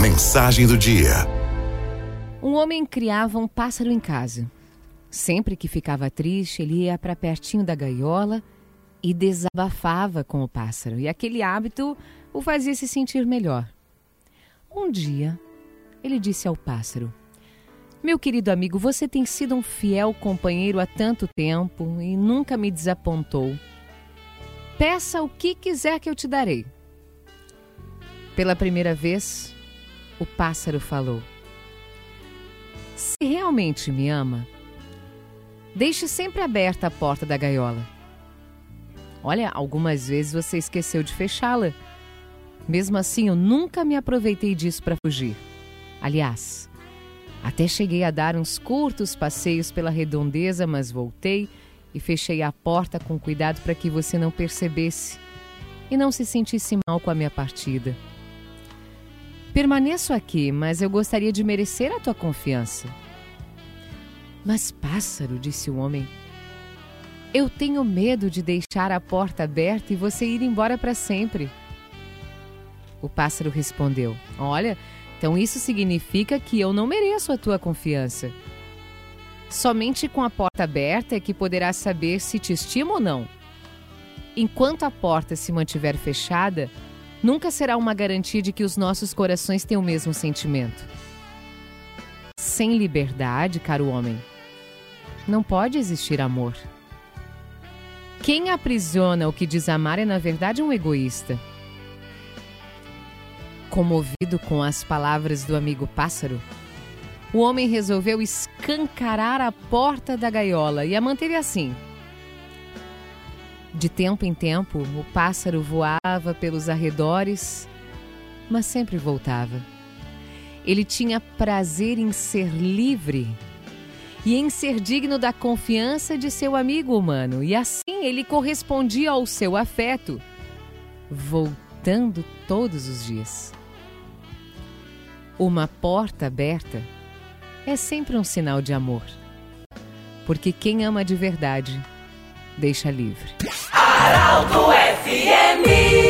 Mensagem do dia. Um homem criava um pássaro em casa. Sempre que ficava triste, ele ia para pertinho da gaiola e desabafava com o pássaro, e aquele hábito o fazia se sentir melhor. Um dia, ele disse ao pássaro: Meu querido amigo, você tem sido um fiel companheiro há tanto tempo e nunca me desapontou. Peça o que quiser que eu te darei. Pela primeira vez, o pássaro falou: Se realmente me ama, deixe sempre aberta a porta da gaiola. Olha, algumas vezes você esqueceu de fechá-la. Mesmo assim, eu nunca me aproveitei disso para fugir. Aliás, até cheguei a dar uns curtos passeios pela redondeza, mas voltei e fechei a porta com cuidado para que você não percebesse e não se sentisse mal com a minha partida. Permaneço aqui, mas eu gostaria de merecer a tua confiança. Mas, pássaro, disse o homem, eu tenho medo de deixar a porta aberta e você ir embora para sempre. O pássaro respondeu: Olha, então isso significa que eu não mereço a tua confiança. Somente com a porta aberta é que poderás saber se te estimo ou não. Enquanto a porta se mantiver fechada, nunca será uma garantia de que os nossos corações têm o mesmo sentimento. Sem liberdade, caro homem, não pode existir amor. Quem aprisiona o que diz amar é, na verdade, um egoísta. Comovido com as palavras do amigo pássaro, o homem resolveu escancarar a porta da gaiola e a manteve assim. De tempo em tempo, o pássaro voava pelos arredores, mas sempre voltava. Ele tinha prazer em ser livre e em ser digno da confiança de seu amigo humano, e assim ele correspondia ao seu afeto, voltando todos os dias. Uma porta aberta é sempre um sinal de amor, porque quem ama de verdade deixa livre. Arauto FMI